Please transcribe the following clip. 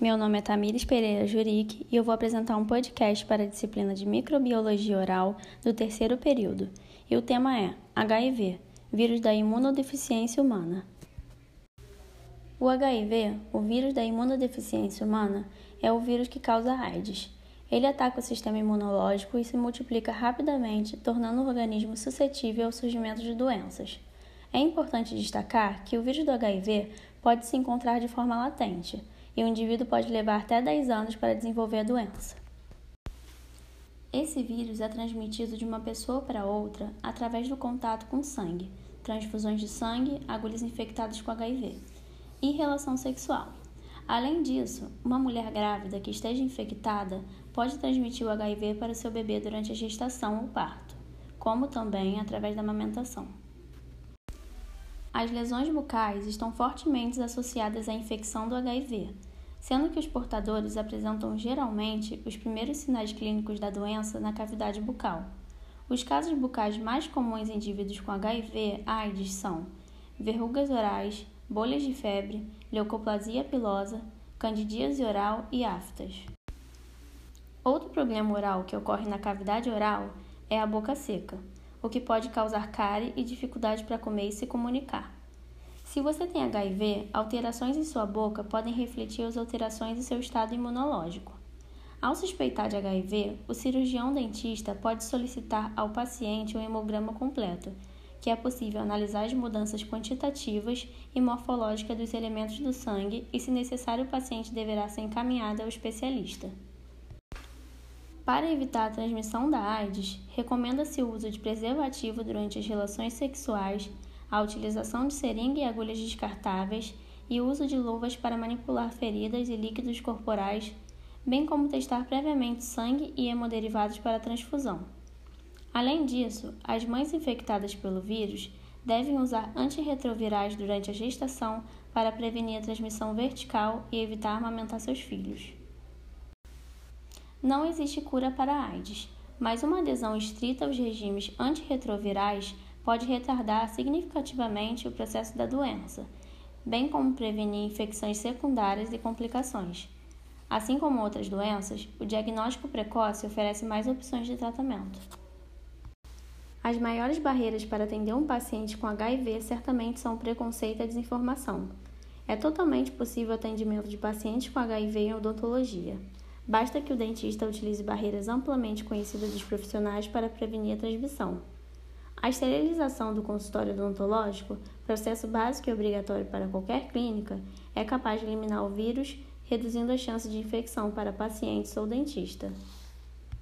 Meu nome é Tamires Pereira Juric e eu vou apresentar um podcast para a disciplina de Microbiologia Oral do terceiro período. E o tema é HIV, vírus da imunodeficiência humana. O HIV, o vírus da imunodeficiência humana, é o vírus que causa AIDS. Ele ataca o sistema imunológico e se multiplica rapidamente, tornando o organismo suscetível ao surgimento de doenças. É importante destacar que o vírus do HIV pode se encontrar de forma latente e o indivíduo pode levar até 10 anos para desenvolver a doença. Esse vírus é transmitido de uma pessoa para outra através do contato com sangue, transfusões de sangue, agulhas infectadas com HIV e relação sexual. Além disso, uma mulher grávida que esteja infectada pode transmitir o HIV para o seu bebê durante a gestação ou parto, como também através da amamentação. As lesões bucais estão fortemente associadas à infecção do HIV, sendo que os portadores apresentam geralmente os primeiros sinais clínicos da doença na cavidade bucal. Os casos bucais mais comuns em indivíduos com HIV/AIDS são verrugas orais, bolhas de febre, leucoplasia pilosa, candidíase oral e aftas. Outro problema oral que ocorre na cavidade oral é a boca seca, o que pode causar cárie e dificuldade para comer e se comunicar. Se você tem HIV, alterações em sua boca podem refletir as alterações em seu estado imunológico. Ao suspeitar de HIV, o cirurgião dentista pode solicitar ao paciente um hemograma completo, que é possível analisar as mudanças quantitativas e morfológicas dos elementos do sangue e, se necessário, o paciente deverá ser encaminhado ao especialista. Para evitar a transmissão da AIDS, recomenda-se o uso de preservativo durante as relações sexuais a utilização de seringa e agulhas descartáveis e o uso de luvas para manipular feridas e líquidos corporais, bem como testar previamente sangue e hemoderivados para transfusão. Além disso, as mães infectadas pelo vírus devem usar antirretrovirais durante a gestação para prevenir a transmissão vertical e evitar amamentar seus filhos. Não existe cura para a AIDS, mas uma adesão estrita aos regimes antirretrovirais pode retardar significativamente o processo da doença, bem como prevenir infecções secundárias e complicações. Assim como outras doenças, o diagnóstico precoce oferece mais opções de tratamento. As maiores barreiras para atender um paciente com HIV certamente são o preconceito e a desinformação. É totalmente possível o atendimento de pacientes com HIV em odontologia. Basta que o dentista utilize barreiras amplamente conhecidas dos profissionais para prevenir a transmissão. A esterilização do consultório odontológico, processo básico e obrigatório para qualquer clínica, é capaz de eliminar o vírus, reduzindo a chance de infecção para pacientes ou dentista.